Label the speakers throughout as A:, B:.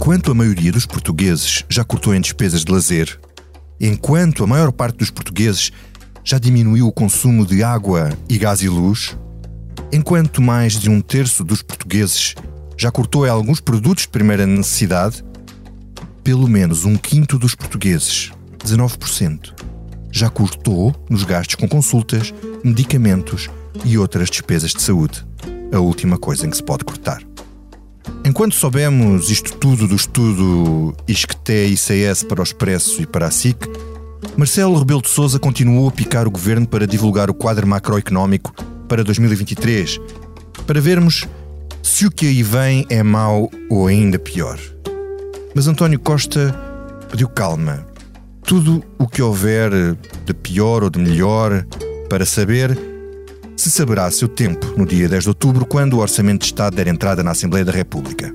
A: Enquanto a maioria dos portugueses já cortou em despesas de lazer, enquanto a maior parte dos portugueses já diminuiu o consumo de água e gás e luz, enquanto mais de um terço dos portugueses já cortou em alguns produtos de primeira necessidade, pelo menos um quinto dos portugueses, 19%, já cortou nos gastos com consultas, medicamentos e outras despesas de saúde. A última coisa em que se pode cortar. Enquanto soubemos isto tudo do estudo ISCTE-ICS para o Expresso e para a SIC, Marcelo Rebelo de Sousa continuou a picar o governo para divulgar o quadro macroeconómico para 2023, para vermos se o que aí vem é mau ou ainda pior. Mas António Costa pediu calma. Tudo o que houver de pior ou de melhor para saber se saberá seu tempo no dia 10 de outubro, quando o Orçamento de Estado der entrada na Assembleia da República.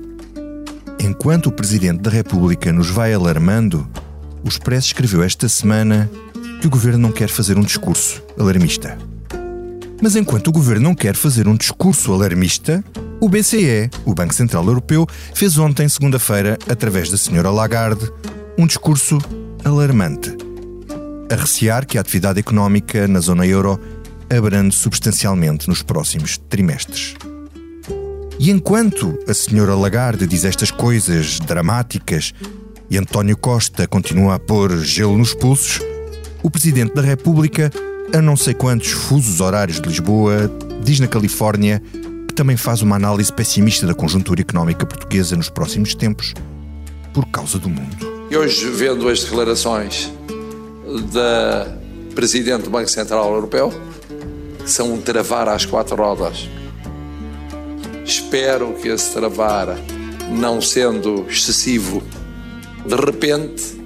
A: Enquanto o Presidente da República nos vai alarmando, o Expresso escreveu esta semana que o governo não quer fazer um discurso alarmista. Mas enquanto o governo não quer fazer um discurso alarmista, o BCE, o Banco Central Europeu, fez ontem, segunda-feira, através da senhora Lagarde, um discurso alarmante. A recear que a atividade económica na zona euro abrande substancialmente nos próximos trimestres. E enquanto a senhora Lagarde diz estas coisas dramáticas e António Costa continua a pôr gelo nos pulsos, o Presidente da República, a não sei quantos fusos horários de Lisboa, diz na Califórnia que também faz uma análise pessimista da conjuntura económica portuguesa nos próximos tempos por causa do mundo.
B: E hoje, vendo as declarações da Presidente do Banco Central Europeu, são um travar às quatro rodas, espero que esse travar, não sendo excessivo, de repente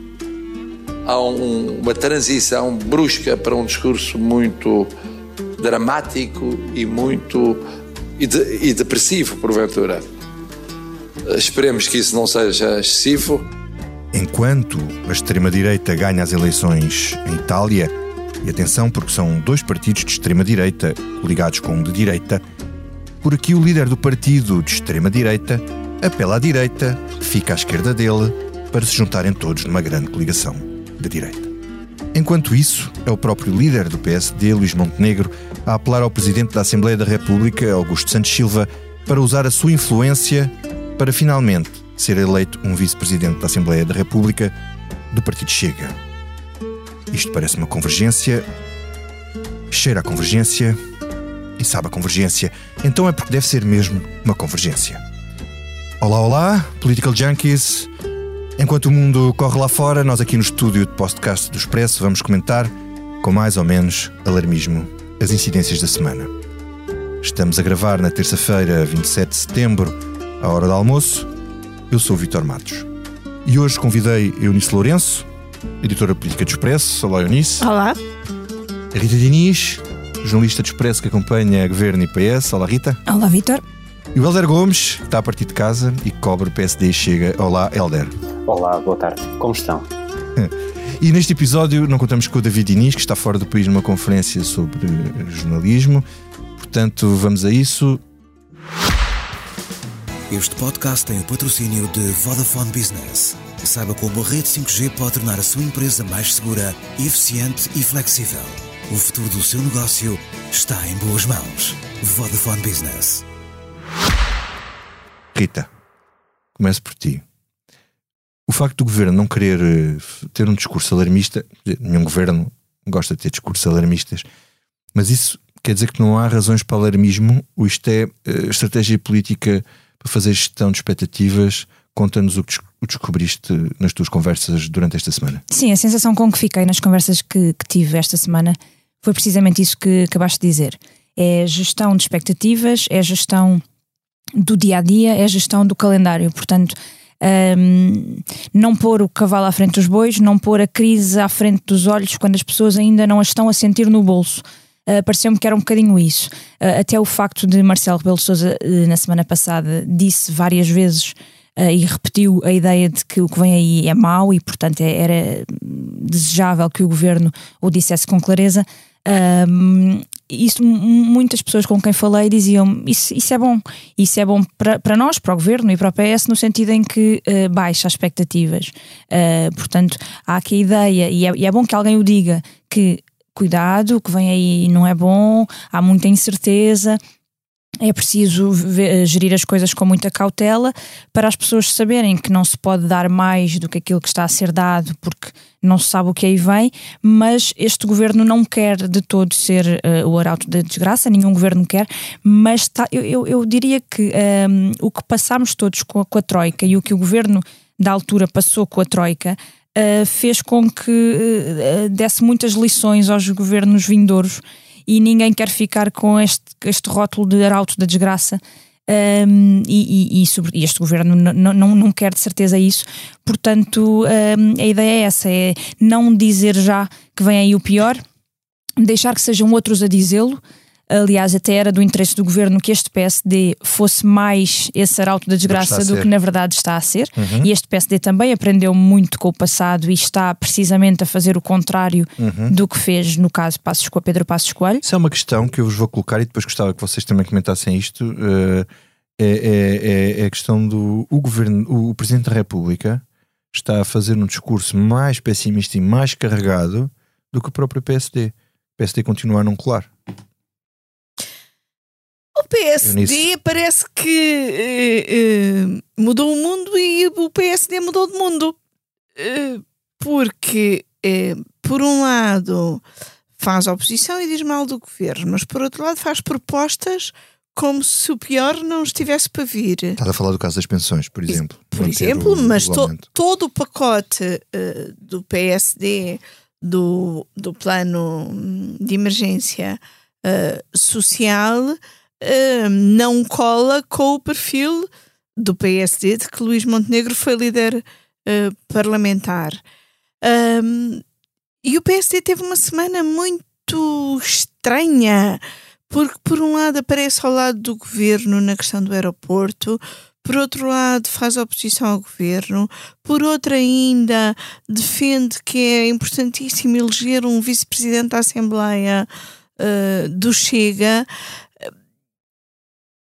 B: há um, uma transição brusca para um discurso muito dramático e muito e, de, e depressivo, porventura. Esperemos que isso não seja excessivo.
A: Enquanto a extrema-direita ganha as eleições em Itália, e atenção porque são dois partidos de extrema-direita ligados com um de direita, por aqui o líder do partido de extrema-direita apela à direita, fica à esquerda dele, para se juntarem todos numa grande coligação da direita. Enquanto isso, é o próprio líder do PSD, Luís Montenegro, a apelar ao Presidente da Assembleia da República, Augusto Santos Silva, para usar a sua influência para finalmente ser eleito um vice-presidente da Assembleia da República do Partido Chega. Isto parece uma convergência, cheira a convergência e sabe a convergência, então é porque deve ser mesmo uma convergência. Olá, olá, Political Junkies. Enquanto o mundo corre lá fora, nós aqui no estúdio de podcast do Expresso vamos comentar, com mais ou menos alarmismo, as incidências da semana. Estamos a gravar na terça-feira, 27 de setembro, à hora do almoço. Eu sou o Vitor Matos. E hoje convidei Eunice Lourenço, editora política do Expresso. Olá, Eunice.
C: Olá.
A: Rita Diniz, jornalista do Expresso que acompanha Governo e PS. Olá, Rita.
C: Olá, Vitor.
A: E o Helder Gomes, que está a partir de casa e que cobre PSD e chega. Olá, Helder.
D: Olá, boa tarde. Como estão?
A: E neste episódio não contamos com o David Inês, que está fora do país numa conferência sobre jornalismo. Portanto, vamos a isso.
E: Este podcast tem o patrocínio de Vodafone Business. Saiba como a rede 5G pode tornar a sua empresa mais segura, eficiente e flexível. O futuro do seu negócio está em boas mãos. Vodafone Business.
A: Rita, começo por ti. O facto do governo não querer eh, ter um discurso alarmista, nenhum governo gosta de ter discursos alarmistas, mas isso quer dizer que não há razões para alarmismo, ou isto é uh, estratégia política para fazer gestão de expectativas. Conta-nos o que descobriste nas tuas conversas durante esta semana.
C: Sim, a sensação com que fiquei nas conversas que, que tive esta semana foi precisamente isso que acabaste de dizer. É gestão de expectativas, é gestão do dia a dia, é gestão do calendário. Portanto, um, não pôr o cavalo à frente dos bois, não pôr a crise à frente dos olhos quando as pessoas ainda não a estão a sentir no bolso. Uh, Pareceu-me que era um bocadinho isso. Uh, até o facto de Marcelo Rebelo de Sousa, uh, na semana passada, disse várias vezes e repetiu a ideia de que o que vem aí é mau e, portanto, é, era desejável que o governo o dissesse com clareza. isso muitas pessoas com quem falei diziam isso, isso é bom, isso é bom para, para nós, para o governo e para o PS, no sentido em que uh, baixa as expectativas. Uh, portanto, há aqui a ideia, e é, e é bom que alguém o diga, que cuidado, o que vem aí não é bom, há muita incerteza é preciso ver, gerir as coisas com muita cautela para as pessoas saberem que não se pode dar mais do que aquilo que está a ser dado, porque não se sabe o que aí vem, mas este governo não quer de todo ser uh, o arauto da desgraça, nenhum governo quer, mas tá, eu, eu, eu, diria que um, ehm, o que passámos todos com a, com a Troika e o que o governo da altura passou com a Troika uh, fez com que uh, desse muitas lições aos governos vindouros e ninguém quer ficar com este, este rótulo de arauto da desgraça. Um, e, e, e, sobre, e, este governo não, não, não quer de certeza isso, portanto um, a ideia é essa: é não dizer já que vem aí o pior, deixar que sejam outros a dizê-lo, Aliás, até era do interesse do governo que este PSD fosse mais esse arauto da desgraça do que na verdade está a ser. Uhum. E este PSD também aprendeu muito com o passado e está precisamente a fazer o contrário uhum. do que fez no caso Passos, com Pedro Passos Coelho.
A: Isso é uma questão que eu vos vou colocar e depois gostava que vocês também comentassem isto. Uh, é, é, é, a questão do o governo, o Presidente da República está a fazer um discurso mais pessimista e mais carregado do que o próprio PSD. O PSD continua a não colar.
F: O PSD parece que uh, uh, mudou o mundo e o PSD mudou de mundo. Uh, porque, por um lado, faz oposição e diz mal do governo, mas por outro lado, faz propostas como se o pior não estivesse para vir.
A: Estás a falar do caso das pensões, por exemplo.
F: Por exemplo, mas to, todo o pacote do PSD, do, do plano de emergência social uh, não cola com o perfil do PSD, de que Luís Montenegro foi líder uh, parlamentar. Um, e o PSD teve uma semana muito estranha, porque, por um lado, aparece ao lado do governo na questão do aeroporto, por outro lado, faz oposição ao governo, por outro, ainda defende que é importantíssimo eleger um vice-presidente da Assembleia uh, do Chega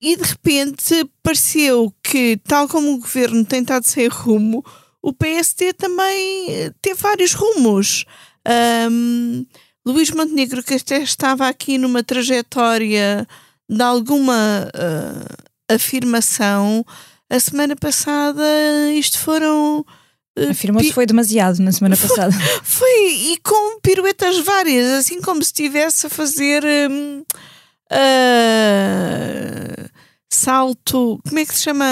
F: e de repente pareceu que, tal como o governo tem estado sem rumo, o PSD também eh, teve vários rumos. Um, Luís Montenegro, que até estava aqui numa trajetória de alguma uh, afirmação, a semana passada isto foram.
C: Uh, Afirmou-se foi demasiado na semana passada.
F: Foi, e com piruetas várias, assim como se estivesse a fazer. Um, uh, salto, como é que se chama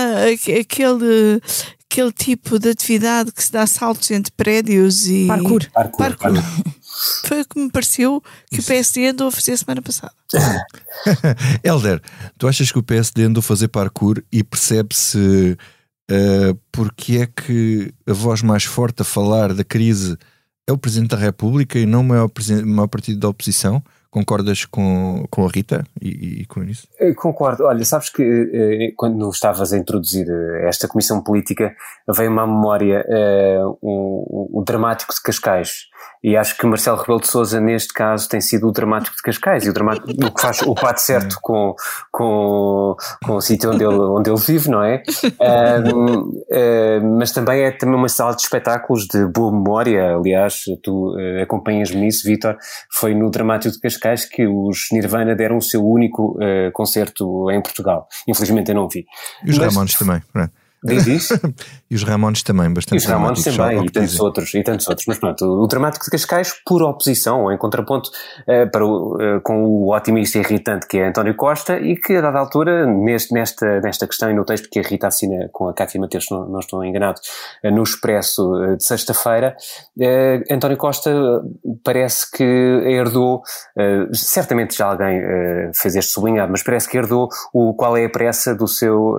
F: aquele, aquele tipo de atividade que se dá saltos entre prédios e.
C: Parkour.
F: Parkour. Parkour. Foi o que me pareceu que o PSD andou a fazer a semana passada.
A: Helder, tu achas que o PSD andou a fazer parkour e percebe-se uh, porque é que a voz mais forte a falar da crise é o Presidente da República e não o maior, maior partido da oposição? Concordas com, com a Rita e, e com isso?
D: Concordo. Olha, sabes que eh, quando estavas a introduzir eh, esta comissão política, veio-me à memória uh, o, o, dramático de Cascais. E acho que Marcelo Rebelo de Souza, neste caso, tem sido o dramático de Cascais e o, dramático, o que faz o pato certo com, com, com o sítio onde ele, onde ele vive, não é? Um, mas também é também uma sala de espetáculos de boa memória. Aliás, tu uh, acompanhas-me nisso, Vitor. Foi no dramático de Cascais que os Nirvana deram o seu único uh, concerto em Portugal. Infelizmente eu não vi.
A: E os mas, Ramones também, não é?
D: Diz isso?
A: e os Ramones também, bastante.
D: E os Ramones também, e tantos outros, e tantos outros. Mas pronto, o dramático de Cascais, por oposição, ou em contraponto, uh, para o, uh, com o otimista irritante que é António Costa, e que a dada altura, neste, nesta, nesta questão e no texto que a Rita assina com a Cátia Mateus, não, não estou enganado, uh, no Expresso de sexta-feira, António Costa parece que herdou, certamente já alguém fez este sublinhado, mas parece que herdou o qual é a pressa do seu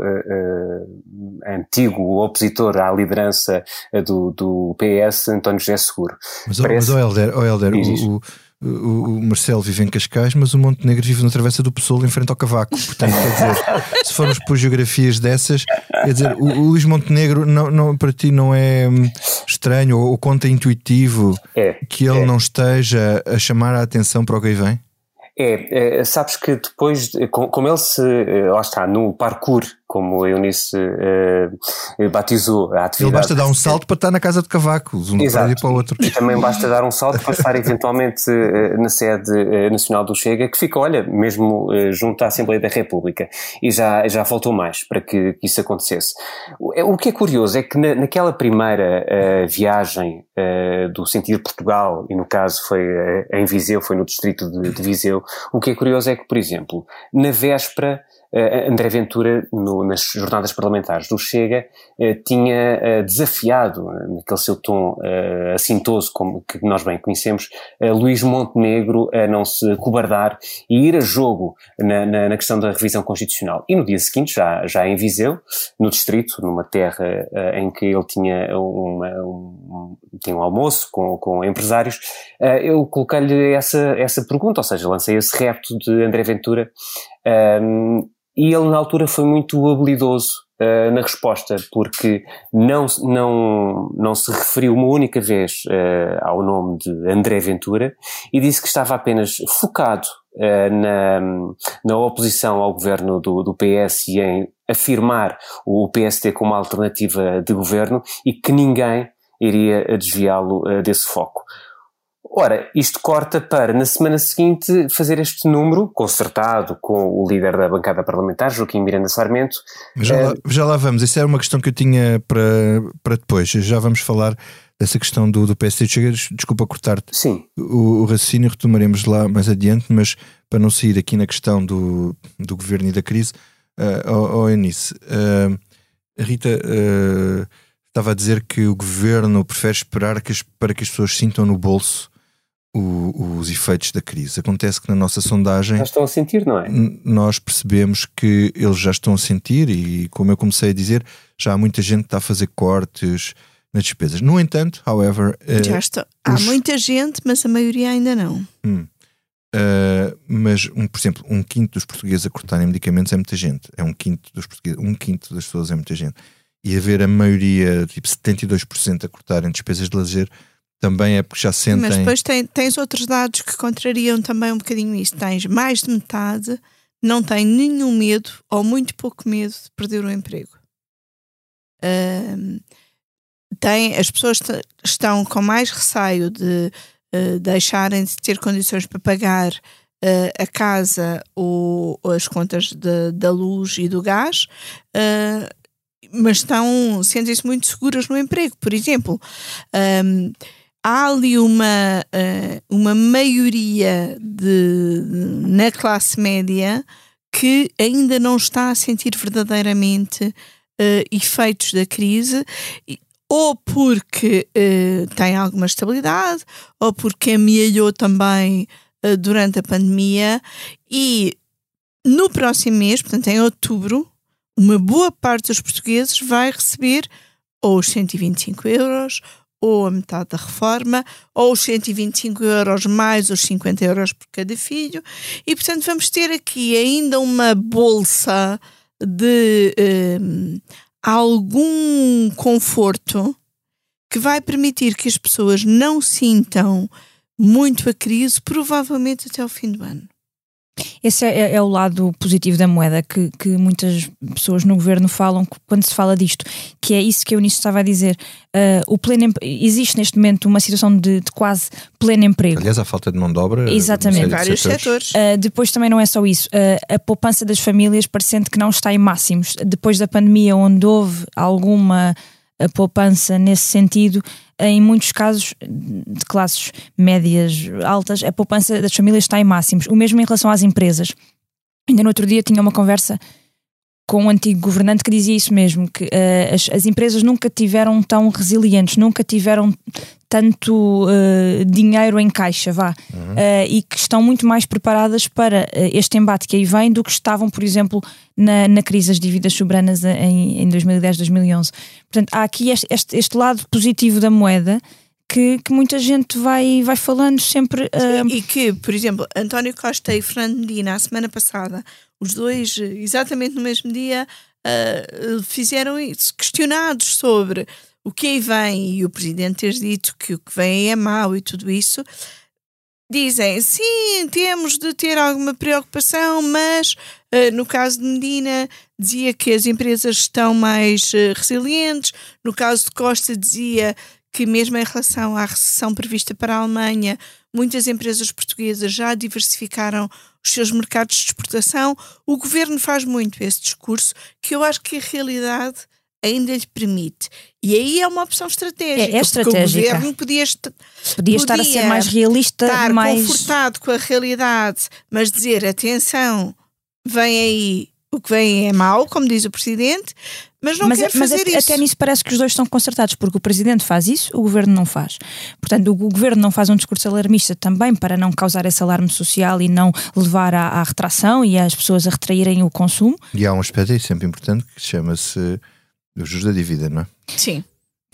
D: antigo opositor à liderança eh, do, do PS, António José Seguro.
A: Mas, Parece... mas oh Helder, oh Helder o, o, o, Marcelo vive em Cascais, mas o Montenegro vive na Travessa do Pessoa em frente ao Cavaco. Portanto, quer dizer, se formos por geografias dessas, quer dizer, o, o Luís Montenegro não, não, para ti não é hum, estranho ou, ou contra-intuitivo é, que ele é. não esteja a chamar a atenção para o que aí vem?
D: É, é, sabes que depois, como ele se, lá está, no parkour como a Eunice uh, batizou a atividade.
A: Ele basta dar um salto para estar na casa de Cavaco, de um Exato. para o outro.
D: E também basta dar um salto para estar eventualmente uh, na sede uh, nacional do Chega, que fica, olha, mesmo junto à Assembleia da República. E já, já faltou mais para que, que isso acontecesse. O, que é curioso é que na, naquela primeira viagem do sentido Portugal, e no caso foi em Viseu, foi no distrito de, de Viseu, o que é curioso é que, por exemplo, na véspera André Ventura, no, nas jornadas parlamentares do Chega, uh, tinha uh, desafiado, naquele seu tom assintoso, como que nós bem conhecemos, Luís Montenegro a não se cobardar e ir a jogo na, na, na, questão da revisão constitucional. E no dia seguinte, já, já em Viseu, no distrito, numa terra em que ele tinha, uma, um, tinha um almoço com, com empresários, eu coloquei-lhe essa, essa pergunta, ou seja, lancei esse repto de André Ventura um, e ele na altura foi muito habilidoso uh, na resposta, porque não, não, não se referiu uma única vez uh, ao nome de André Ventura e disse que estava apenas focado uh, na, na oposição ao governo do, do PS e em afirmar o PST como alternativa de governo e que ninguém iria desviá-lo desse foco. Ora, isto corta para, na semana seguinte, fazer este número, concertado com o líder da bancada parlamentar, Joaquim Miranda Sarmento.
A: Já, lá, eh, já lá vamos, isso era uma questão que eu tinha para, para depois, já vamos falar dessa questão do, do PSD. Desculpa cortar-te
D: Sim.
A: O, o raciocínio, retomaremos lá mais adiante, mas para não sair aqui na questão do, do governo e da crise, uh, oh, oh Eunice, uh, a Rita uh, estava a dizer que o governo prefere esperar que as, para que as pessoas sintam no bolso o, os efeitos da crise. Acontece que na nossa sondagem.
D: Já estão a sentir, não é?
A: Nós percebemos que eles já estão a sentir e, como eu comecei a dizer, já há muita gente que está a fazer cortes nas despesas. No entanto, however.
F: Uh, já está. Há muita gente, mas a maioria ainda não.
A: Hum, uh, mas, um, por exemplo, um quinto dos portugueses a cortarem medicamentos é muita gente. É um quinto dos portugueses, um quinto das pessoas é muita gente. E haver a maioria, tipo 72% a cortarem despesas de lazer também é porque já sentem.
F: Mas depois tem, tens outros dados que contrariam também um bocadinho isso. Tens mais de metade não tem nenhum medo ou muito pouco medo de perder o emprego. Uh, tem, as pessoas estão com mais receio de uh, deixarem de ter condições para pagar uh, a casa ou, ou as contas de, da luz e do gás, uh, mas estão sentem-se muito seguras no emprego. Por exemplo, um, há ali uma, uh, uma maioria de, na classe média que ainda não está a sentir verdadeiramente uh, efeitos da crise, ou porque uh, tem alguma estabilidade, ou porque amealhou também durante a pandemia, e no próximo mês, portanto em outubro, uma boa parte dos portugueses vai receber ou os 125 euros ou a metade da reforma, ou os 125 euros mais os 50 euros por cada filho, e portanto vamos ter aqui ainda uma bolsa de um, algum conforto que vai permitir que as pessoas não sintam muito a crise, provavelmente até o fim do ano.
C: Esse é, é, é, o lado positivo da moeda que, que muitas pessoas no governo falam quando se fala disto, que é isso que eu nisso estava a dizer. Uh, o pleno, existe neste momento uma situação de, de, quase pleno emprego.
A: Aliás, a falta de mão de obra
C: Exatamente.
F: em vários setores.
C: Uh, depois também não é só isso. Uh, a poupança das famílias parecendo que não está em máximos. Depois da pandemia, onde houve alguma poupança nesse sentido, em muitos casos de classes médias altas, a poupança das famílias está em máximos. O mesmo em relação às empresas. Ainda no outro dia tinha uma conversa com um antigo governante que dizia isso mesmo, que uh, as, as, empresas nunca tiveram tão resilientes, nunca tiveram tanto uh, dinheiro em caixa, vá, uhum. uh, e que estão muito mais preparadas para este embate que aí vem do que estavam, por exemplo, na, na crise das dívidas soberanas em, em 2010, 2011. Portanto, há aqui este, este, este lado positivo da moeda que, que, muita gente vai, vai falando sempre.
F: Uh... E que, por exemplo, António Costa e Fernando Medina, a semana passada, os dois, exatamente no mesmo dia, uh, fizeram isso, questionados sobre o que aí vem e o presidente ter dito que o que vem é mau e tudo isso. dizem sim, temos de ter alguma preocupação, mas uh, no caso de Medina dizia que as empresas estão mais uh, resilientes, no caso de Costa dizia que mesmo em relação à recessão prevista para a Alemanha, muitas empresas portuguesas já diversificaram os seus mercados de exportação. O governo faz muito esse discurso, que eu acho que a realidade ainda lhe permite. E aí é uma opção estratégica.
C: É, é estratégica.
F: o governo podia, est
C: podia estar a ser mais realista,
F: estar
C: mais
F: confortado com a realidade, mas dizer atenção, vem aí o que vem é mau, como diz o presidente, mas não
C: mas,
F: quer
C: mas
F: fazer
C: até,
F: isso.
C: Até nisso parece que os dois estão concertados, porque o presidente faz isso, o governo não faz. Portanto, o governo não faz um discurso alarmista também para não causar esse alarme social e não levar à, à retração e às pessoas a retraírem o consumo.
A: E há um aspecto aí sempre importante que chama-se o juros da dívida, não é?
F: Sim.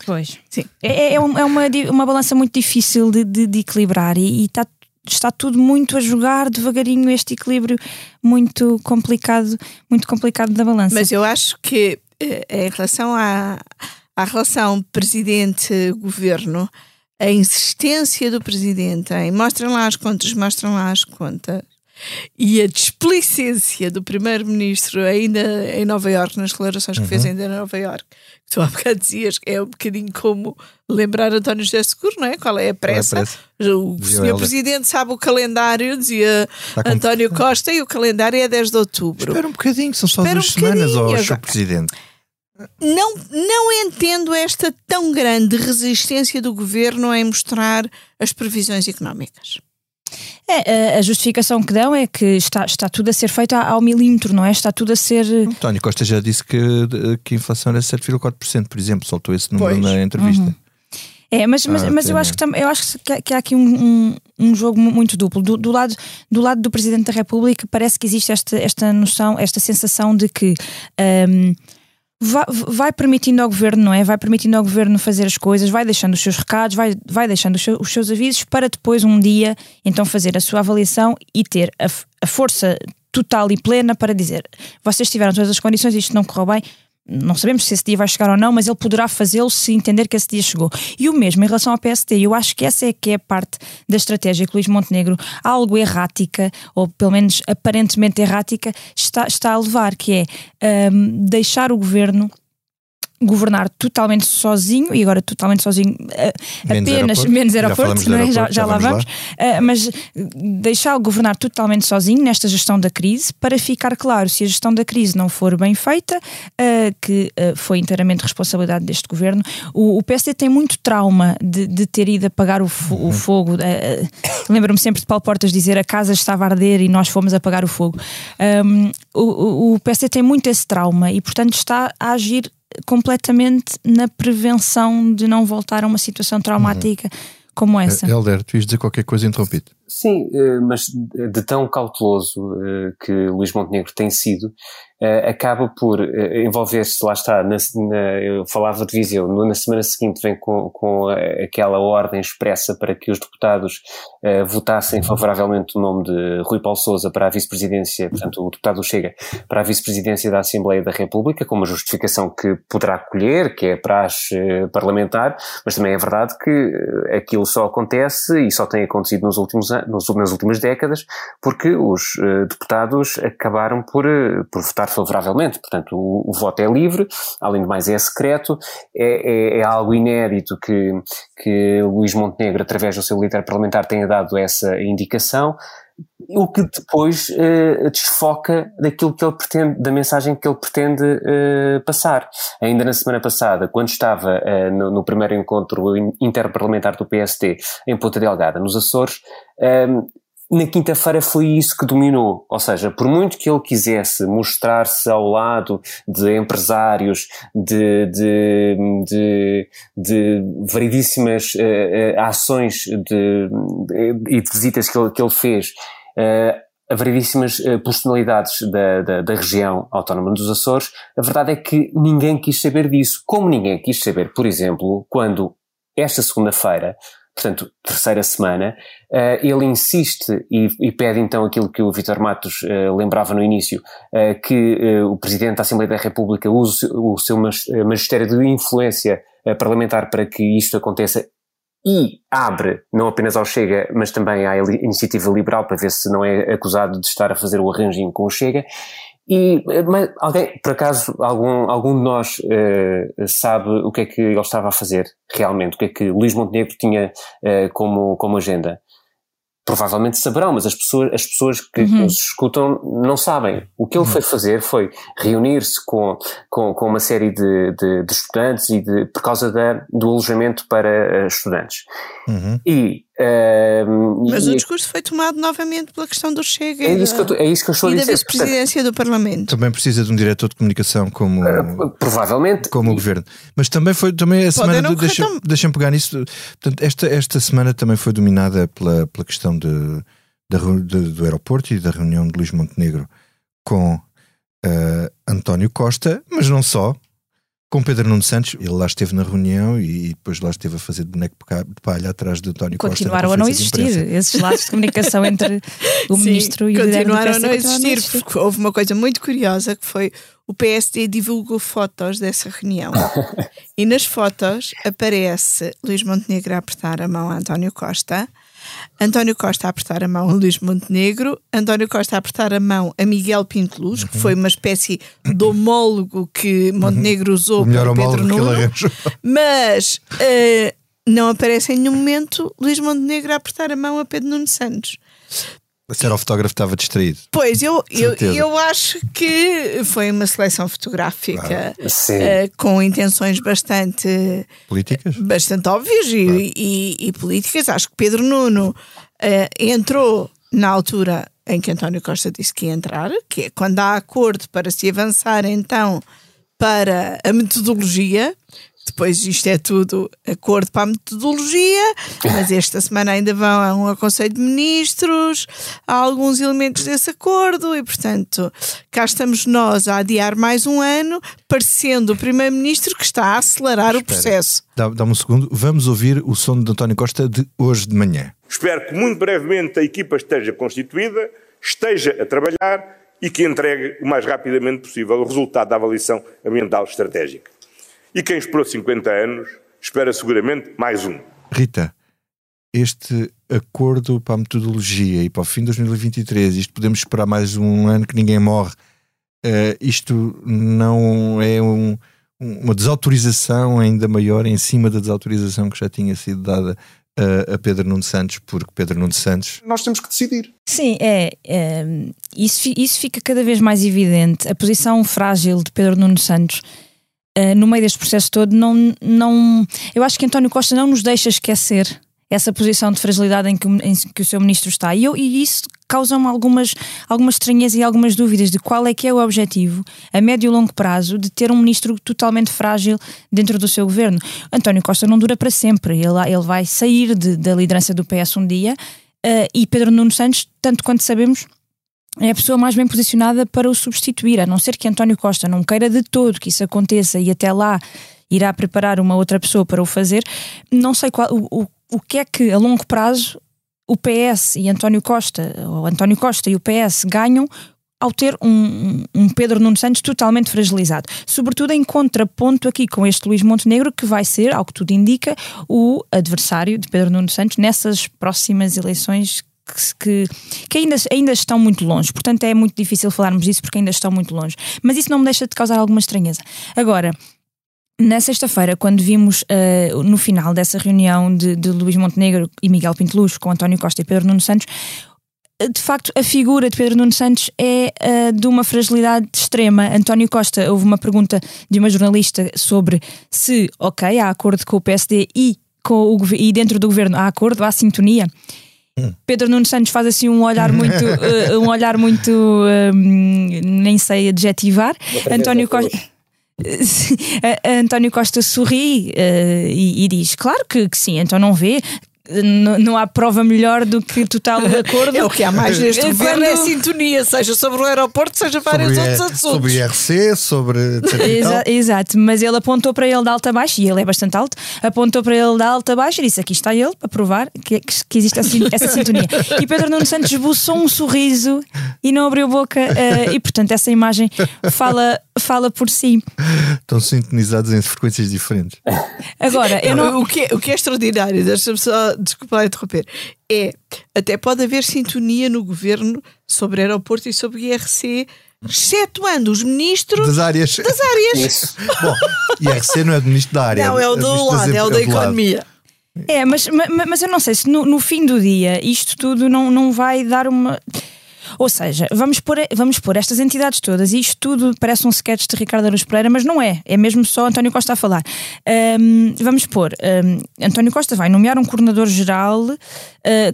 C: Pois. Sim. É, é, uma, é uma balança muito difícil de, de, de equilibrar e, e está está tudo muito a jogar devagarinho este equilíbrio muito complicado, muito complicado da balança.
F: Mas eu acho que eh, em relação à, à relação presidente-governo, a insistência do presidente em mostrem lá as contas, mostrem lá as contas, e a displicência do primeiro-ministro ainda em Nova Iorque, nas declarações que fez uhum. ainda em Nova Iorque, que tu há bocado dizias que é um bocadinho como lembrar António José Seguro, não é? Qual é a pressa? É a pressa? O senhor Presidente sabe o calendário, dizia António Costa, e o calendário é 10 de outubro.
A: Espera um bocadinho, são só Espera duas um semanas, ó, Sr. Presidente.
F: Não, não entendo esta tão grande resistência do governo em mostrar as previsões económicas.
C: É, a justificação que dão é que está, está tudo a ser feito ao milímetro, não é? Está tudo a ser.
A: António Costa já disse que, que a inflação era 7,4%, por exemplo, soltou esse número pois. na entrevista. Uhum.
C: É, mas, mas, ah, mas eu acho que, eu acho que, que há aqui um, um, um, jogo muito duplo. Do, do, lado, do lado do Presidente da República, parece que existe esta, esta noção, esta sensação de que. Um, vai, vai, permitindo ao governo, não é? Vai permitindo ao governo fazer as coisas, vai deixando os seus recados, vai, vai deixando os seus, os seus avisos para depois um dia então fazer a sua avaliação e ter a, a força total e plena para dizer vocês tiveram todas as condições, isto não correu bem, não sabemos se esse dia vai chegar ou não, mas ele poderá fazê-lo se entender que esse dia chegou. E o mesmo em relação ao PSD, eu acho que essa é que é parte da estratégia que Luís Montenegro, algo errática, ou pelo menos aparentemente errática, está, está a levar, que é um, deixar o governo governar totalmente sozinho e agora totalmente sozinho uh, menos apenas aeroporto. menos aeroportos, já, é? já, já, já, lá vamos, lá. Uh, mas deixá-lo governar totalmente sozinho nesta gestão da crise para ficar claro se a gestão da crise não for bem feita, uh, que foi inteiramente responsabilidade deste governo. O, o PSD tem muito trauma de, de ter ido apagar o, fo uhum. o fogo. Lembro-me sempre de Paulo Portas dizer a casa estava a arder e nós fomos apagar o fogo. Um, o, o PSD tem muito esse trauma e, portanto, está a agir completamente na prevenção de não voltar a uma situação traumática uhum. como essa.
A: Helder, tu ias dizer qualquer coisa interrompido.
D: Sim, eh, mas de tão cauteloso eh, que Luís Montenegro tem sido, acaba por uh, envolver-se, lá está, na, na, eu falava de Viseu, na semana seguinte vem com, com aquela ordem expressa para que os deputados uh, votassem favoravelmente o nome de Rui Paulo Souza para a vice-presidência, portanto o deputado chega para a vice-presidência da Assembleia da República, com uma justificação que poderá colher, que é praxe parlamentar, mas também é verdade que aquilo só acontece e só tem acontecido nos últimos anos, nas últimas décadas, porque os deputados acabaram por, por votar favoravelmente. Portanto, o, o, voto é livre, além de mais é secreto, é, é, é, algo inédito que, que Luís Montenegro, através do seu líder parlamentar, tenha dado essa indicação o que depois uh, desfoca daquilo que ele pretende, da mensagem que ele pretende uh, passar. Ainda na semana passada, quando estava uh, no, no, primeiro encontro interparlamentar do PSD em Ponta Delgada, nos Açores, na quinta-feira foi isso que dominou. Ou seja, por muito que ele quisesse mostrar-se ao lado de empresários, de, de, de, de variedíssimas uh, uh, ações de, e de visitas que ele, que ele fez, uh, a variedíssimas personalidades da, da, da, região autónoma dos Açores, a verdade é que ninguém quis saber disso. Como ninguém quis saber, por exemplo, quando esta segunda-feira portanto, terceira semana, uh, ele insiste e, e, pede então aquilo que o Vitor Matos uh, lembrava no início, uh, que o Presidente da Assembleia da República use o seu magistério de influência parlamentar para que isto aconteça e abre não apenas ao Chega, mas também à iniciativa liberal para ver se não é acusado de estar a fazer o arranjinho com o Chega. E mas alguém, por acaso, algum, algum de nós uh, sabe o que é que ele estava a fazer realmente, o que é que Luís Montenegro tinha uh, como, como agenda? provavelmente saberão, mas as pessoas, as pessoas que uhum. nos escutam não sabem. O que ele uhum. foi fazer foi reunir-se com, com, com, uma série de, de, de, estudantes e de, por causa da, do alojamento para estudantes. Uhum. E
F: mas e, o discurso foi tomado novamente pela questão do Chega
D: é isso que eu, é isso que eu estou
F: e
D: a dizer.
F: da vice-presidência do Parlamento.
A: Também precisa de um diretor de comunicação como uh,
D: provavelmente
A: como o governo. Mas também foi também a semana de, deixa, tão... deixa pegar nisso. Portanto, esta, esta semana também foi dominada pela, pela questão de, de, de, do aeroporto e da reunião de Luís Montenegro com uh, António Costa, mas não só com Pedro Nuno Santos, ele lá esteve na reunião e, depois lá esteve a fazer boneco de palha atrás de António
C: continuaram
A: Costa.
C: Continuaram a não existir esses laços de comunicação entre o Sim, ministro e o
F: continuaram a não existir, porque houve uma coisa muito curiosa que foi o PSD divulgou fotos dessa reunião. E nas fotos aparece Luís Montenegro a apertar a mão a António Costa António Costa a apertar a mão a Luís Montenegro, António Costa a apertar a mão a Miguel Pinto Luz, que foi uma espécie de homólogo que Montenegro usou para Pedro Nuno, mas uh, não aparece em nenhum momento Luís Montenegro a apertar a mão a Pedro Nuno Santos.
A: Se era o fotógrafo estava distraído.
F: Pois, eu, eu, eu acho que foi uma seleção fotográfica ah, uh, com intenções bastante
A: políticas,
F: bastante óbvias e, e, e, políticas. Acho que Pedro Nuno uh, entrou na altura em que António Costa disse que ia entrar, que é quando há acordo para se avançar então para a metodologia. Depois isto é tudo acordo para a metodologia, mas esta semana ainda vão a um Conselho de Ministros, há alguns elementos desse acordo e, portanto, cá estamos nós a adiar mais um ano, parecendo o Primeiro-Ministro que está a acelerar Espera, o processo.
A: Dá-me dá um segundo, vamos ouvir o som de António Costa de hoje de manhã.
G: Espero que muito brevemente a equipa esteja constituída, esteja a trabalhar e que entregue o mais rapidamente possível o resultado da avaliação ambiental estratégica. E quem esperou 50 anos espera seguramente mais um.
A: Rita, este acordo para a metodologia e para o fim de 2023, isto podemos esperar mais um ano que ninguém morre, uh, isto não é um, uma desautorização ainda maior em cima da desautorização que já tinha sido dada a Pedro Nuno Santos, porque Pedro Nuno Santos.
G: Nós temos que decidir.
C: Sim, é, é, isso, isso fica cada vez mais evidente. A posição frágil de Pedro Nuno Santos uh, no meio deste processo todo, não, não, eu acho que António Costa não nos deixa esquecer essa posição de fragilidade em que, em que o seu ministro está. E, eu, e isso causa-me algumas, algumas estranhas e algumas dúvidas de qual é que é o objetivo, a médio e longo prazo, de ter um ministro totalmente frágil dentro do seu governo. António Costa não dura para sempre, ele, ele vai sair de, da liderança do PS um dia uh, e Pedro Nuno Santos, tanto quanto sabemos, é a pessoa mais bem posicionada para o substituir, a não ser que António Costa não queira de todo que isso aconteça e até lá irá preparar uma outra pessoa para o fazer. Não sei qual, o, o, o que é que a longo prazo o PS e António Costa, ou António Costa e o PS ganham ao ter um, um, Pedro Nuno Santos totalmente fragilizado. Sobretudo em contraponto aqui com este Luís Montenegro, que vai ser, ao que tudo indica, o adversário de Pedro Nuno Santos nessas próximas eleições que, que ainda, ainda estão muito longe. Portanto, é muito difícil falarmos disso porque ainda estão muito longe. Mas isso não me deixa de causar alguma estranheza. Agora. Na sexta-feira, quando vimos uh, no final dessa reunião de, de Luís Montenegro e Miguel Pinteluz com António Costa e Pedro Nuno Santos, eh, de facto, a figura de Pedro Nuno Santos é uh, de uma fragilidade extrema. António Costa, houve uma pergunta de uma jornalista sobre se, ok, há acordo com o PSD e, com o, e dentro do governo há acordo, há sintonia. Pedro Nuno Santos faz assim um olhar muito, uh, um olhar muito, uh, nem sei adjetivar. António Costa. António Costa sorri uh, e, e, diz: Claro que, que, sim, então não vê não há prova melhor do que total acordo.
F: é o que há mais neste governo, é sintonia, seja sobre o aeroporto, seja vários sobre outros assuntos.
A: Sobre IRC, sobre.
C: Exa exato, mas ele apontou para ele de alta a baixo, e ele é bastante alto, apontou para ele de alta a baixo e disse: Aqui está ele para provar que, que existe essa sintonia. E Pedro Nuno Santos esboçou um sorriso e não abriu boca, uh, e portanto essa imagem fala, fala por si.
A: Estão sintonizados em frequências diferentes.
C: Agora, eu não...
F: o, que é, o que é extraordinário, deixa-me só, desculpa interromper, é até pode haver sintonia no governo sobre aeroporto e sobre IRC excetuando os ministros
A: das áreas.
F: Das áreas.
A: Bom, IRC não é do ministro da área.
F: Não, é o do é lado, é o da economia.
C: É, mas, mas, mas eu não sei se no, no fim do dia isto tudo não, não vai dar uma. Ou seja, vamos pôr, vamos pôr estas entidades todas, e isto tudo parece um sketch de Ricardo Aruz Pereira, mas não é, é mesmo só António Costa a falar. Um, vamos pôr, um, António Costa vai nomear um coordenador-geral uh,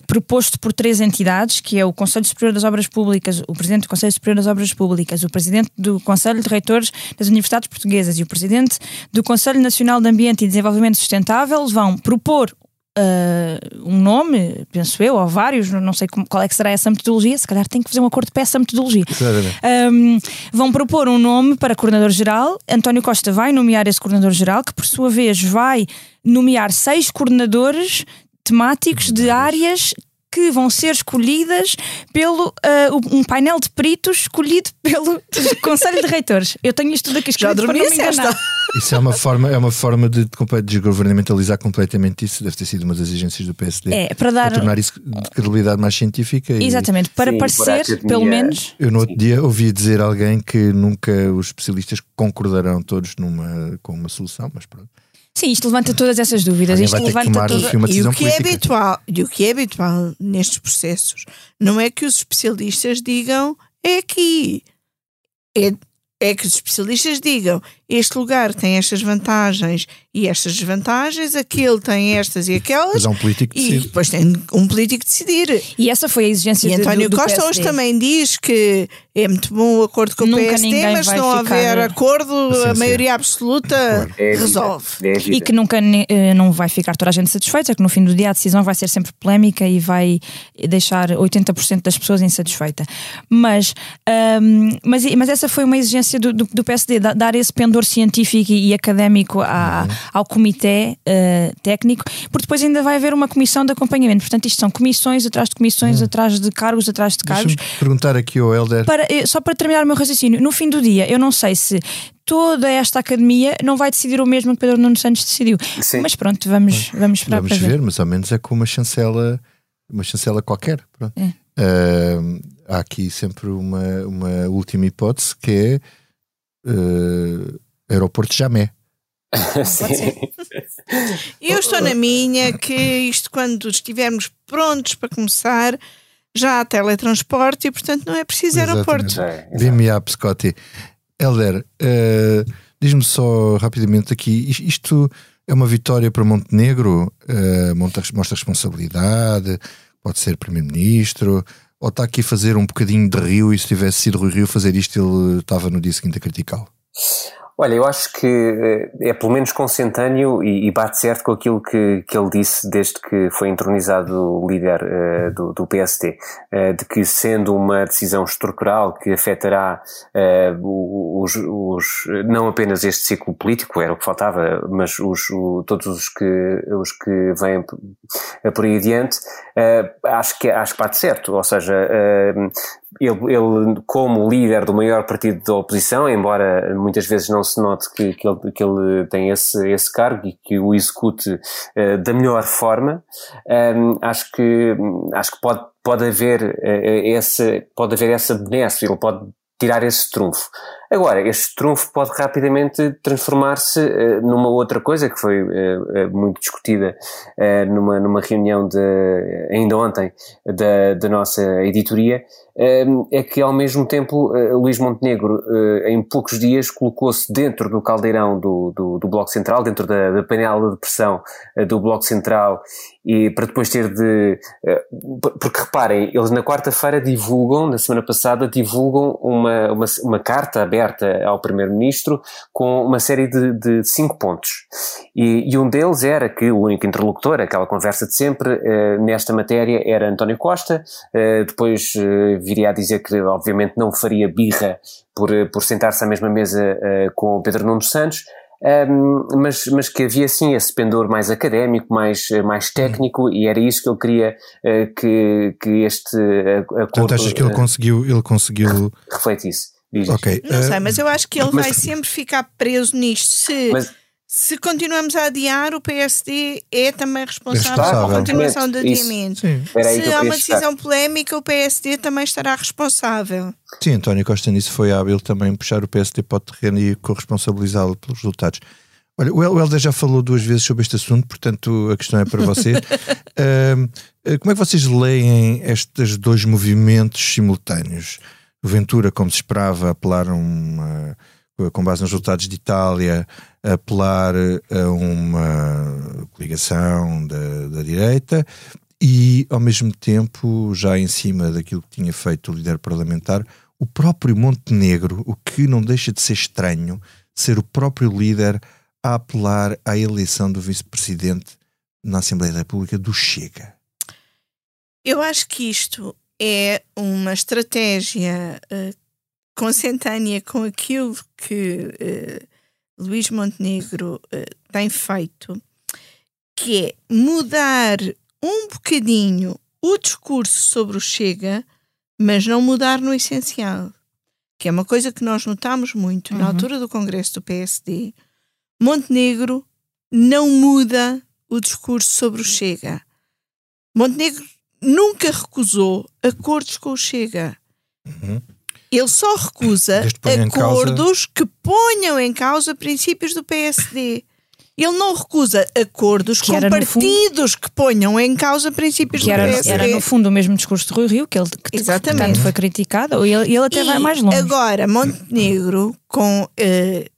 C: proposto por três entidades, que é o Conselho Superior das Obras Públicas, o Presidente do Conselho Superior das Obras Públicas, o Presidente do Conselho de Reitores das Universidades Portuguesas e o Presidente do Conselho Nacional de Ambiente e Desenvolvimento Sustentável, vão propor Uh, um nome, penso eu, ou vários, não sei como, qual é que será essa metodologia, se calhar tem que fazer um acordo para essa metodologia. Um, vão propor um nome para coordenador-geral, António Costa vai nomear esse coordenador-geral, que por sua vez vai nomear seis coordenadores temáticos de áreas que vão ser escolhidas pelo uh, um painel de peritos escolhido pelo Conselho de Reitores. Eu tenho isto tudo aqui escrito para não me enganar.
A: Isso é uma forma, é uma forma de, de desgovernamentalizar completamente isso. Deve ter sido uma das exigências do PSD.
C: É, para dar.
A: Para tornar isso de credibilidade mais científica.
C: Exatamente,
A: e...
C: para Sim, parecer, pelo menos.
A: Eu no outro Sim. dia ouvi dizer alguém que nunca os especialistas concordarão todos numa, com uma solução, mas pronto.
C: Sim, isto levanta todas essas dúvidas. Isto levanta
A: toda...
F: e o que
A: é
F: habitual E o que é habitual nestes processos não é que os especialistas digam é aqui. É, é que os especialistas digam este lugar tem estas vantagens e estas desvantagens, aquele tem estas e aquelas.
A: Mas há um político
F: que decide. E depois tem um político decidir.
C: E essa foi a exigência
F: e
C: de,
F: António
C: do, do
F: Costa
C: PSD.
F: hoje também diz que é muito bom o acordo com o
C: Nunca
F: PSD, mas se não houver acordo, a maioria absoluta é resolve.
C: É e que nunca eh, não vai ficar toda a gente satisfeita, que no fim do dia a decisão vai ser sempre polémica e vai deixar 80% das pessoas insatisfeita. Mas, um, mas, mas essa foi uma exigência do, do, do PSD, dar esse pendor científico e, académico à, uhum. ao comitê uh, técnico, porque depois ainda vai haver uma comissão de acompanhamento. Portanto, isto são comissões atrás de comissões, uhum. atrás de cargos, atrás de cargos.
A: perguntar aqui ao Helder.
C: Para, eh, só para terminar o meu raciocínio, no fim do dia, eu não sei se toda esta academia não vai decidir o mesmo que Pedro Nuno Santos decidiu. Sim. Mas pronto, vamos, vamos esperar
A: vamos
C: para ver.
A: ver. Mas ao menos é com uma chancela, uma chancela qualquer. Pronto. É. Uh, há aqui sempre uma, uma última hipótese que é uh, aeroporto Jamé.
F: Eu estou na minha que isto quando estivermos prontos para começar já há teletransporte e portanto não é preciso aeroporto.
A: É, Vem-me up, Scotty. Helder, uh, diz-me só rapidamente aqui, isto é uma vitória para Montenegro? Uh, mostra responsabilidade? Pode ser Primeiro-Ministro? Ou está aqui a fazer um bocadinho de Rio e se tivesse sido Rui Rio fazer isto ele estava no dia seguinte a criticá-lo?
D: Olha, eu acho que eh, é pelo menos consentâneo e, e, bate certo com aquilo que, que ele disse desde que foi entronizado líder uh, do, do, PSD, uh, eh, de que sendo uma decisão estrutural que afetará uh, os, os, não apenas este ciclo político, era o que faltava, mas os, o, todos os que, os que vêm por aí adiante, acho, que, acho que bate certo, ou seja, ele, ele, como líder do maior partido da oposição, embora muitas vezes não se note que, que, ele, que ele tem esse, esse cargo e que o execute uh, da melhor forma, um, ehm, acho que, acho que pode, pode haver uh, essa, pode haver essa benesse, ele pode tirar esse trunfo. Agora, este trunfo pode rapidamente transformar-se uh, numa outra coisa que foi uh, muito discutida uh, numa, numa reunião de, ainda ontem da, da nossa editoria, é que ao mesmo tempo Luís Montenegro em poucos dias colocou-se dentro do caldeirão do, do, do, Bloco Central, dentro da, da panela de pressão do Bloco Central e para depois ter de, porque reparem, eles na quarta-feira divulgam, na semana passada divulgam uma, uma, uma carta aberta aberta ao Primeiro-Ministro com uma série de, de cinco pontos. E, e, um deles era que o único interlocutor, aquela conversa de sempre, eh, nesta matéria era António Costa, eh, depois eh, viria a dizer que obviamente não faria birra por, por sentar-se à mesma mesa com o Pedro Nuno Santos, um, mas, mas que havia sim esse pendor mais académico, mais, mais técnico, e era isso que eu queria uh, que, que este uh, acordo.
A: Portanto, achas que ele conseguiu, ele conseguiu
D: refletisse?
A: Ok.
F: Não sei, mas eu acho que ele mas... vai sempre ficar preso nisto. Se. Mas se continuamos a adiar, o PSD é também responsável, pela continuação do adiamento. Se há uma decisão estar. polémica, o PSD também estará responsável.
A: Sim, António Costa nisso foi hábil também puxar o PSD para o terreno e corresponsabilizá-lo pelos resultados. Olha, o Helder já falou duas vezes sobre este assunto, portanto a questão é para você. uh, como é que vocês leem estes dois movimentos simultâneos? Ventura, como se esperava, apelar uma com base nos resultados de Itália, apelar a uma coligação da, da direita e, ao mesmo tempo, já em cima daquilo que tinha feito o líder parlamentar, o próprio Montenegro, o que não deixa de ser estranho, ser o próprio líder a apelar à eleição do vice-presidente na Assembleia da República do Chega.
F: Eu acho que isto é uma estratégia uh, consentânea com aquilo que uh, Luís Montenegro uh, tem feito, que é mudar um bocadinho o discurso sobre o Chega, mas não mudar no essencial. Que é uma coisa que nós notamos muito uhum. na altura do Congresso do PSD. Montenegro não muda o discurso sobre o Chega. Montenegro nunca recusou acordos com o Chega. Uhum. Ele só recusa acordos causa... que ponham em causa princípios do PSD. Ele não recusa acordos que com partidos fundo, que ponham em causa princípios
C: que
F: do
C: era,
F: PSD.
C: Era no fundo o mesmo discurso de Rui Rio, que ele que, Exatamente. tanto foi criticado, e ele, ele até e vai mais longe.
F: Agora, Montenegro, com, uh,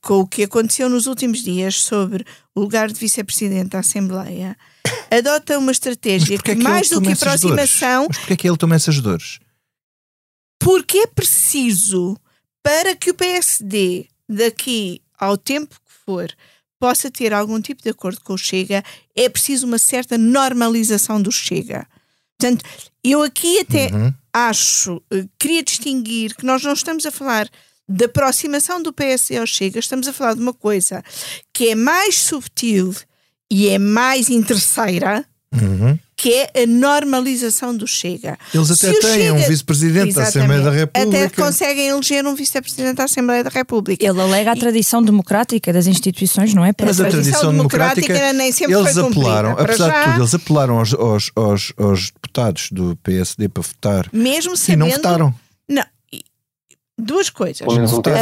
F: com o que aconteceu nos últimos dias sobre o lugar de vice-presidente da Assembleia, adota uma estratégia que, é que, mais do que aproximação.
A: Mas porquê é que ele toma essas dores?
F: Porque é preciso, para que o PSD, daqui ao tempo que for, possa ter algum tipo de acordo com o Chega, é preciso uma certa normalização do Chega. Portanto, eu aqui até uhum. acho, eh, queria distinguir que nós não estamos a falar da aproximação do PSD ao Chega, estamos a falar de uma coisa que é mais subtil e é mais interesseira, uhum que é a normalização do Chega.
A: Eles até têm Chega... um vice-presidente da Assembleia da República.
F: Até conseguem eleger um vice-presidente da Assembleia da República.
C: Ele alega a tradição democrática das instituições, não é?
A: Mas a, a tradição, democrática, democrática nem sempre eles foi apelaram, apesar já... de tudo, eles apelaram aos, aos, aos, aos, deputados do PSD para votar
F: mesmo sabendo,
A: e não votaram.
F: Não, duas coisas.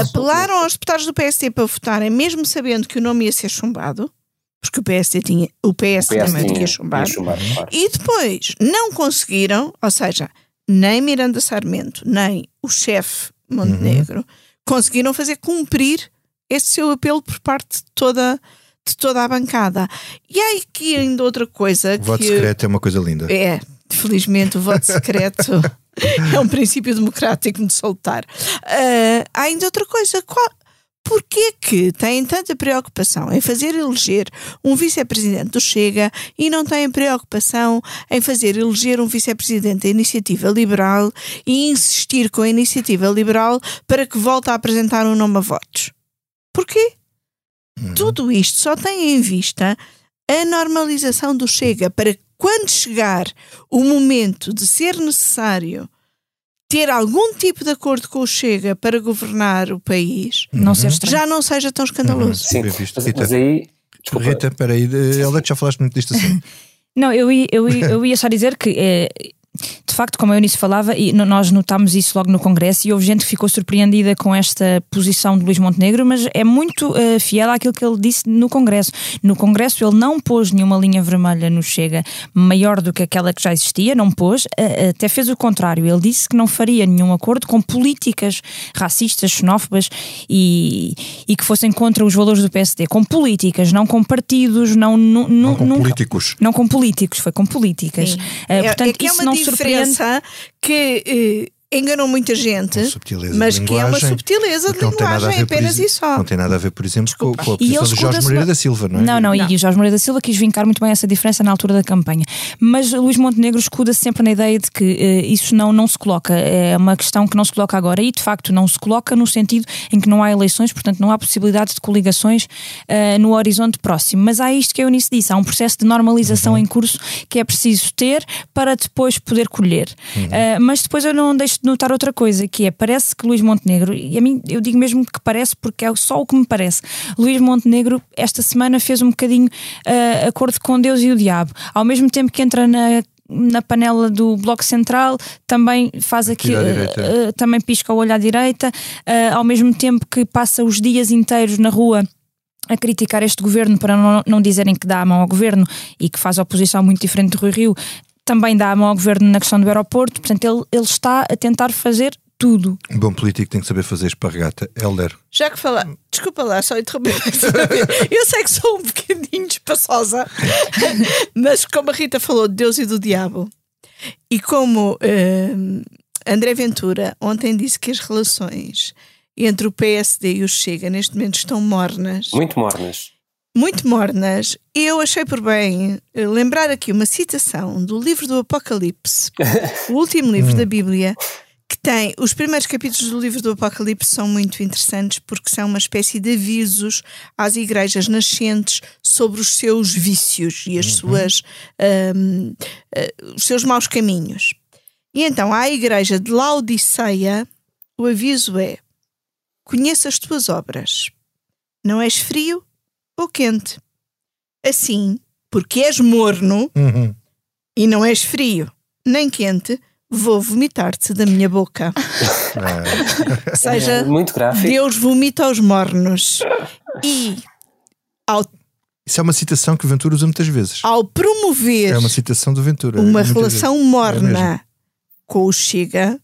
F: Apelaram aos deputados do PSD para votarem, mesmo sabendo que o nome ia ser chumbado porque o PSD tinha, o PS, o PS também tinha, tinha chumbado, chumbado claro. e depois não conseguiram, ou seja, nem Miranda Sarmento, nem o chefe Montenegro uhum. conseguiram fazer cumprir esse seu apelo por parte de toda, de toda a bancada. E há aqui ainda outra coisa.
A: O voto secreto é uma coisa linda.
F: É, felizmente o voto secreto é um princípio democrático de soltar. Uh, há ainda outra coisa. Qual, Porquê que têm tanta preocupação em fazer eleger um vice-presidente do Chega e não têm preocupação em fazer eleger um vice-presidente da Iniciativa Liberal e insistir com a Iniciativa Liberal para que volte a apresentar um nome a votos? Porquê? Uhum. Tudo isto só tem em vista a normalização do Chega para quando chegar o momento de ser necessário ter algum tipo de acordo com o Chega para governar o país,
C: não
F: já não seja tão escandaloso.
D: Sim, visto, Rita. mas aí.
A: Desculpa. Rita, peraí, ela já falaste muito disto assim.
C: Não, eu ia, eu, ia, eu ia só dizer que é, de facto, como a Eunice falava, e nós notámos isso logo no Congresso, e houve gente que ficou surpreendida com esta posição de Luís Montenegro, mas é muito uh, fiel àquilo que ele disse no Congresso. No Congresso, ele não pôs nenhuma linha vermelha no Chega maior do que aquela que já existia, não pôs, uh, até fez o contrário. Ele disse que não faria nenhum acordo com políticas racistas, xenófobas e, e que fossem contra os valores do PSD, com políticas, não com partidos, não,
A: não, não com nunca, políticos.
C: Não com políticos, foi com políticas. Uh, portanto, é, é isso não
F: diferença que enganou muita gente, mas que é uma subtileza de linguagem apenas
A: e
F: só.
A: Não tem nada a ver, por exemplo, com, com, a posição do Jorge Moreira da Silva, não é?
C: Não, não, não, e o Jorge Moreira da Silva quis vincar muito bem essa diferença na altura da campanha. Mas Luís Montenegro escuda-se sempre na ideia de que uh, isso não, não se coloca, é uma questão que não se coloca agora e de facto não se coloca no sentido em que não há eleições, portanto não há possibilidade de coligações uh, no horizonte próximo. Mas há isto que a Eunice disse, há um processo de normalização uhum. em curso que é preciso ter para depois poder colher. Uhum. Uh, mas depois eu não deixo de notar outra coisa, que é, parece que Luís Montenegro, e a mim eu digo mesmo que parece porque é só o que me parece, Luís Montenegro esta semana fez um bocadinho uh, acordo com Deus e o diabo. Ao mesmo tempo que entra na na panela do Bloco Central, também faz aqui, uh, uh, também pisca o olho à direita, uh, ao mesmo tempo que passa os dias inteiros na rua a criticar este governo para não, não dizerem que dá a mão ao governo e que faz oposição muito diferente do Rui Rio, também dá a mão ao governo na questão do aeroporto, portanto ele, ele está a tentar fazer tudo.
A: Um bom político tem que saber fazer esparregata. Helder.
F: Já que falar, desculpa lá, só interromper. Eu sei que sou um bocadinho espaçosa, mas como a Rita falou de Deus e do diabo, e como uh, André Ventura ontem disse que as relações entre o PSD e o Chega neste momento estão mornas.
D: Muito mornas.
F: Muito mornas. Eu achei por bem eh, lembrar aqui uma citação do livro do Apocalipse, o último livro da Bíblia, que tem os primeiros capítulos do livro do Apocalipse são muito interessantes porque são uma espécie de avisos às igrejas nascentes sobre os seus vícios e as uhum. suas um, uh, eh, os seus maus caminhos. E então à igreja de Laodiceia o aviso é: conheça as tuas obras. Não és frio ou quente. Assim, porque és morno uhum. e não és frio nem quente, vou vomitar-te da minha boca.
D: Ou seja, é muito gráfico.
F: Deus vomita aos mornos. E ao
A: isso é uma citação que o Ventura usa muitas vezes.
F: Ao promover
A: é uma citação do Ventura.
F: Uma relação vezes. morna é com o Chega,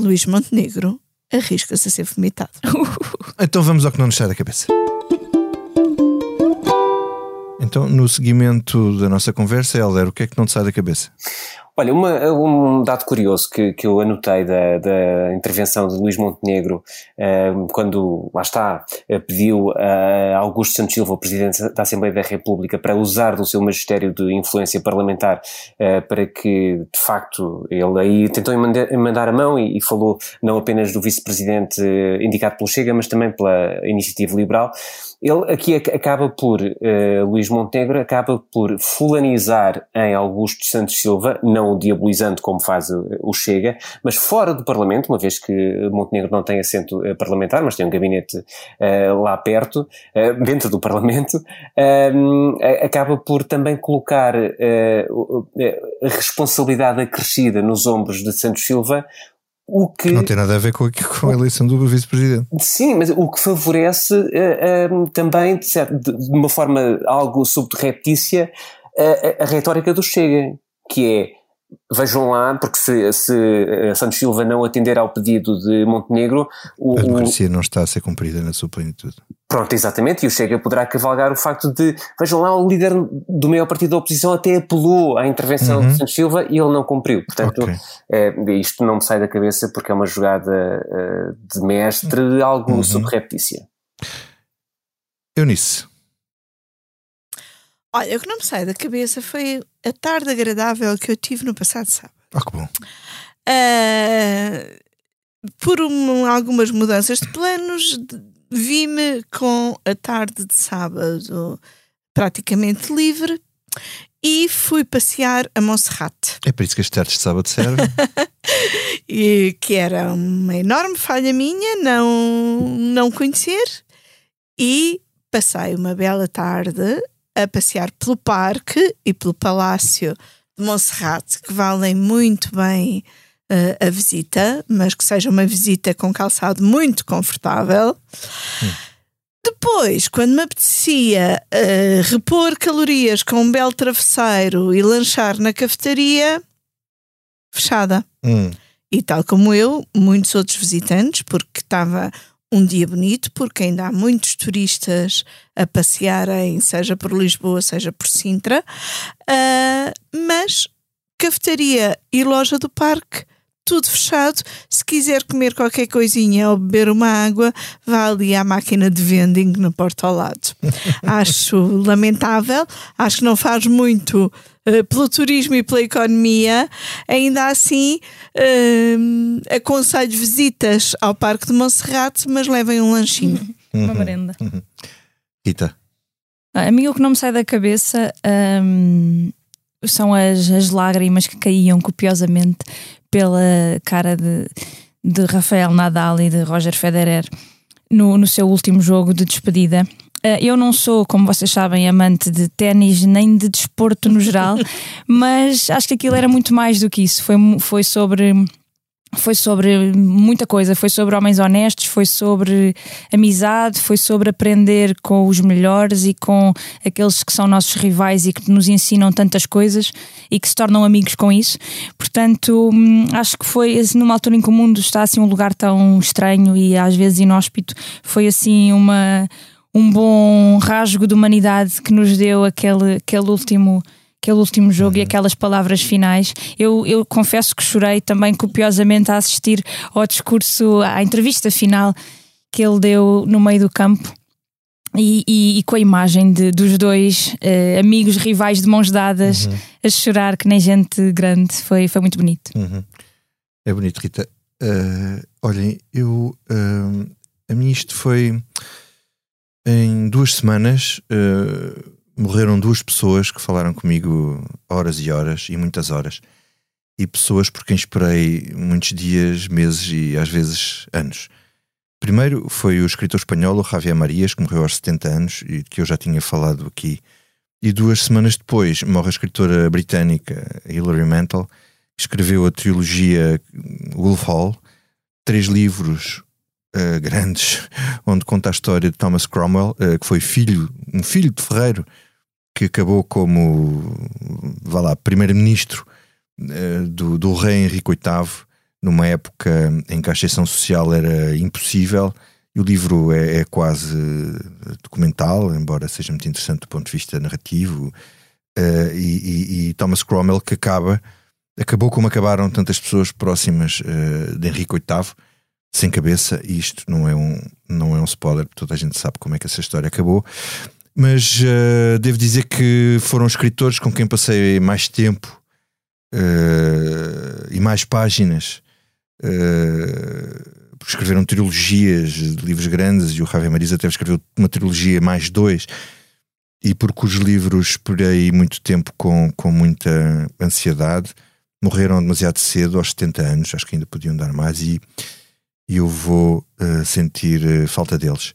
F: Luís Montenegro arrisca-se a ser vomitado.
A: então vamos ao que não nos sai da cabeça. Então, no seguimento da nossa conversa, Helder, o que é que não te sai da cabeça?
D: Olha, uma, um dado curioso que, que eu anotei da, da intervenção de Luís Montenegro, uh, quando, lá está, uh, pediu a Augusto Santos Silva, Presidente da Assembleia da República, para usar do seu magistério de influência parlamentar uh, para que, de facto, ele aí tentou mandar a mão e, e falou não apenas do Vice-Presidente indicado pelo Chega, mas também pela Iniciativa Liberal. Ele aqui acaba por, uh, Luís Montenegro, acaba por fulanizar em Augusto Santos Silva, não o diabolizando como faz o, Chega, mas fora do Parlamento, uma vez que Montenegro não tem assento uh, parlamentar, mas tem um gabinete uh, lá perto, dentro do Parlamento, ehm, acaba por também colocar a responsabilidade acrescida nos ombros de Santos Silva,
A: o que, não tem nada a ver com a, com a eleição do vice-presidente.
D: Sim, mas o que favorece uh, uh, também, de, de, uma forma algo subreptícia, a, a retórica do Chega, que é Vejam lá, porque se, se eh, Santos Silva não atender ao pedido de Montenegro.
A: O, a democracia não está a ser cumprida na sua plenitude.
D: Pronto, exatamente, e o Chega poderá cavalgar o facto de. Vejam lá, o líder do maior partido da oposição até apelou à intervenção uhum. de Santos Silva e ele não cumpriu. Portanto, okay. é, isto não me sai da cabeça porque é uma jogada uh, de mestre, algo uhum. subreptícia.
A: Eunice.
F: Olha, o que não me sai da cabeça foi a tarde agradável que eu tive no passado sábado.
A: Ah, que bom.
F: Uh, por um, algumas mudanças de planos, vi-me com a tarde de sábado praticamente livre e fui passear a Monserrate.
A: É por isso que as tardes de sábado servem.
F: e que era uma enorme falha minha não, não conhecer e passei uma bela tarde a passear pelo parque e pelo Palácio de Monserrate, que valem muito bem uh, a visita, mas que seja uma visita com calçado muito confortável. Hum. Depois, quando me apetecia uh, repor calorias com um belo travesseiro e lanchar na cafetaria, fechada.
A: Hum.
F: E tal como eu, muitos outros visitantes, porque estava um dia bonito, porque ainda há muitos turistas a passearem, seja por Lisboa, seja por Sintra, uh, mas cafetaria e loja do parque tudo fechado. Se quiser comer qualquer coisinha ou beber uma água, vá ali à máquina de vending no porto ao lado. acho lamentável, acho que não faz muito uh, pelo turismo e pela economia. Ainda assim, uh, aconselho visitas ao Parque de Monserrate, mas levem um lanchinho.
C: uma merenda.
A: Rita.
C: Ah, a mim o que não me sai da cabeça um, são as, as lágrimas que caíam copiosamente pela cara de, de Rafael Nadal e de Roger Federer no, no seu último jogo de despedida. Uh, eu não sou, como vocês sabem, amante de ténis nem de desporto no geral, mas acho que aquilo era muito mais do que isso. Foi, foi sobre foi sobre muita coisa, foi sobre homens honestos, foi sobre amizade, foi sobre aprender com os melhores e com aqueles que são nossos rivais e que nos ensinam tantas coisas e que se tornam amigos com isso. Portanto, hum, acho que foi assim, numa altura em que o mundo está assim um lugar tão estranho e às vezes inóspito, foi assim uma um bom rasgo de humanidade que nos deu aquele, aquele último aquele último jogo uhum. e aquelas palavras finais. Eu, eu confesso que chorei também copiosamente a assistir ao discurso, à entrevista final que ele deu no meio do campo. E, e, e com a imagem de, dos dois uh, amigos rivais de mãos dadas uhum. a chorar que nem gente grande foi, foi muito bonito.
A: Uhum. É bonito, Rita. Uh, olhem, eu uh, a mim isto foi em duas semanas. Uh, morreram duas pessoas que falaram comigo horas e horas e muitas horas. E pessoas por quem esperei muitos dias, meses e às vezes anos. Primeiro foi o escritor espanhol Javier Marias, que morreu aos 70 anos e que eu já tinha falado aqui. E duas semanas depois morre a escritora britânica Hilary Mantel, que escreveu a trilogia Wolf Hall, três livros uh, grandes, onde conta a história de Thomas Cromwell, uh, que foi filho, um filho de ferreiro, que acabou como, vá lá, primeiro-ministro uh, do, do rei Henrique VIII, numa época em que a ascensão social era impossível. E o livro é, é, quase documental, embora seja muito interessante do ponto de vista narrativo. Uh, e, e, e, Thomas Cromwell, que acaba, acabou como acabaram tantas pessoas próximas de Henrique VIII, sem cabeça. E isto não é um, não é um spoiler, toda a gente sabe como é que essa história acabou mas uh, devo dizer que foram escritores com quem passei mais tempo uh, e mais páginas. Uh, porque escreveram trilogias de livros grandes e o Javier Marisa até escreveu uma trilogia mais dois e porque os livros esperei muito tempo com, com muita ansiedade morreram demasiado cedo aos 70 anos acho que ainda podiam dar mais e, e eu vou uh, sentir uh, falta deles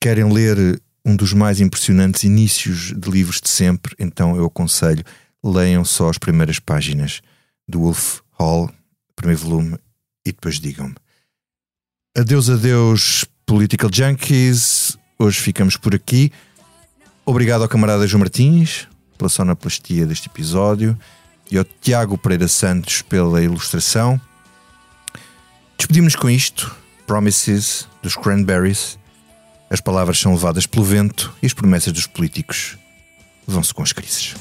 A: querem ler um dos mais impressionantes inícios de livros de sempre, então eu aconselho, leiam só as primeiras páginas do Wolf Hall, primeiro volume, e depois digam-me. Adeus, adeus, Political Junkies. Hoje ficamos por aqui. Obrigado ao camarada João Martins pela sonoplastia deste episódio e ao Tiago Pereira Santos pela ilustração. Despedimos com isto: Promises dos Cranberries. As palavras são levadas pelo vento e as promessas dos políticos vão-se com as crises.